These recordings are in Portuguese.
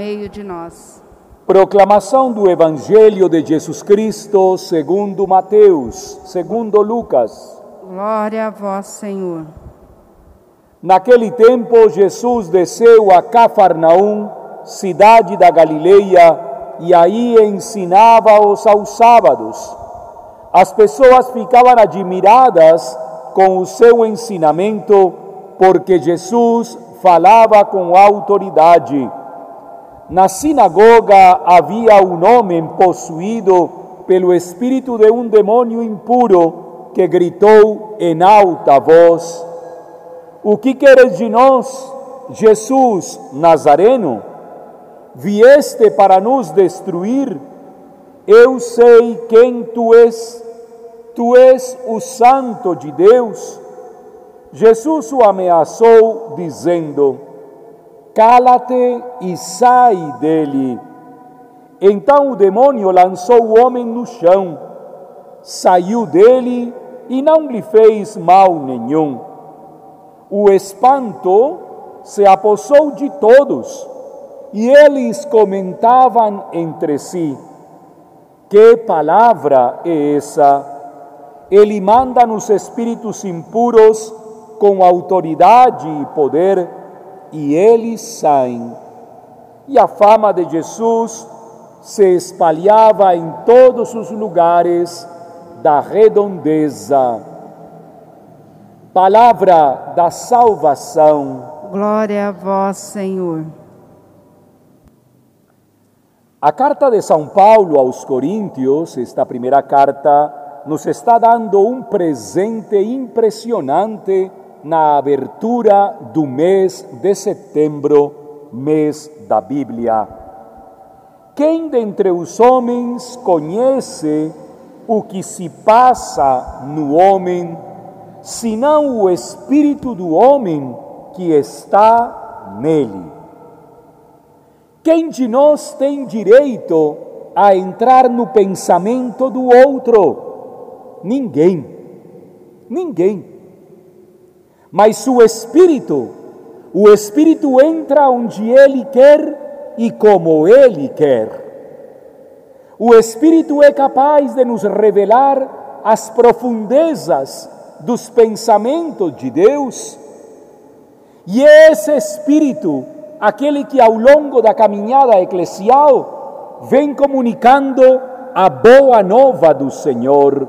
meio de nós. Proclamação do Evangelho de Jesus Cristo segundo Mateus, segundo Lucas. Glória a vós, Senhor. Naquele tempo, Jesus desceu a Cafarnaum, cidade da Galileia, e aí ensinava-os aos sábados. As pessoas ficavam admiradas com o seu ensinamento, porque Jesus falava com autoridade. Na sinagoga havia um homem possuído pelo espírito de um demônio impuro que gritou em alta voz: O que queres de nós, Jesus Nazareno? Vieste para nos destruir? Eu sei quem tu és. Tu és o Santo de Deus. Jesus o ameaçou, dizendo: Cala-te e sai dele. Então o demônio lançou o homem no chão, saiu dele e não lhe fez mal nenhum. O espanto se apossou de todos e eles comentavam entre si: Que palavra é essa? Ele manda nos espíritos impuros com autoridade e poder e eles saem. E a fama de Jesus se espalhava em todos os lugares da redondeza. Palavra da salvação. Glória a vós, Senhor. A carta de São Paulo aos Coríntios, esta primeira carta, nos está dando um presente impressionante na abertura do mês de setembro, mês da Bíblia. Quem dentre os homens conhece o que se passa no homem, senão o espírito do homem que está nele? Quem de nós tem direito a entrar no pensamento do outro? Ninguém. Ninguém mas o Espírito, o Espírito entra onde Ele quer e como Ele quer. O Espírito é capaz de nos revelar as profundezas dos pensamentos de Deus. E é esse Espírito, aquele que ao longo da caminhada eclesial vem comunicando a boa nova do Senhor.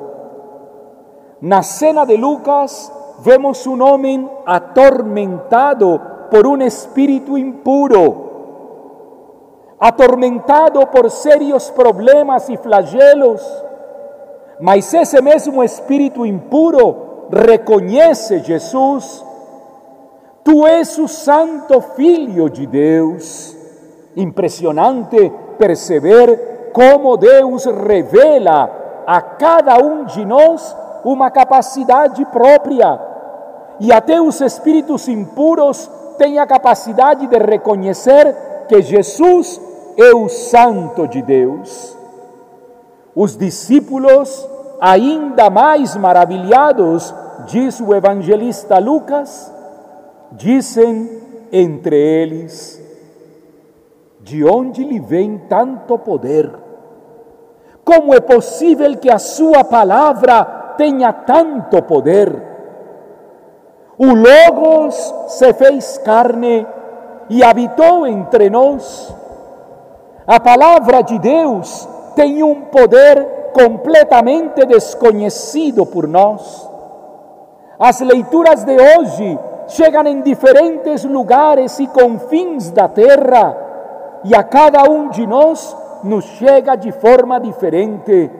Na cena de Lucas, vemos un hombre atormentado por un espíritu impuro, atormentado por serios problemas y flagelos, mas ese mismo espíritu impuro reconoce Jesús, tú es o santo filho de Deus. Impresionante perceber como Deus revela a cada um de nós uma capacidade própria e até os espíritos impuros têm a capacidade de reconhecer que Jesus é o Santo de Deus. Os discípulos, ainda mais maravilhados, diz o evangelista Lucas, dizem entre eles: De onde lhe vem tanto poder? Como é possível que a sua palavra tenha tanto poder? O Logos se fez carne e habitou entre nós. A palavra de Deus tem um poder completamente desconhecido por nós. As leituras de hoje chegam em diferentes lugares e confins da terra, e a cada um de nós nos chega de forma diferente,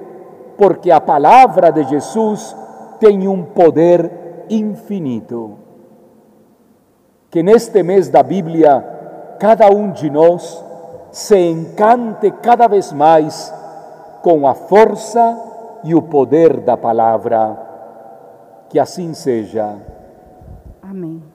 porque a palavra de Jesus tem um poder infinito. Que neste mês da Bíblia, cada um de nós se encante cada vez mais com a força e o poder da palavra. Que assim seja. Amém.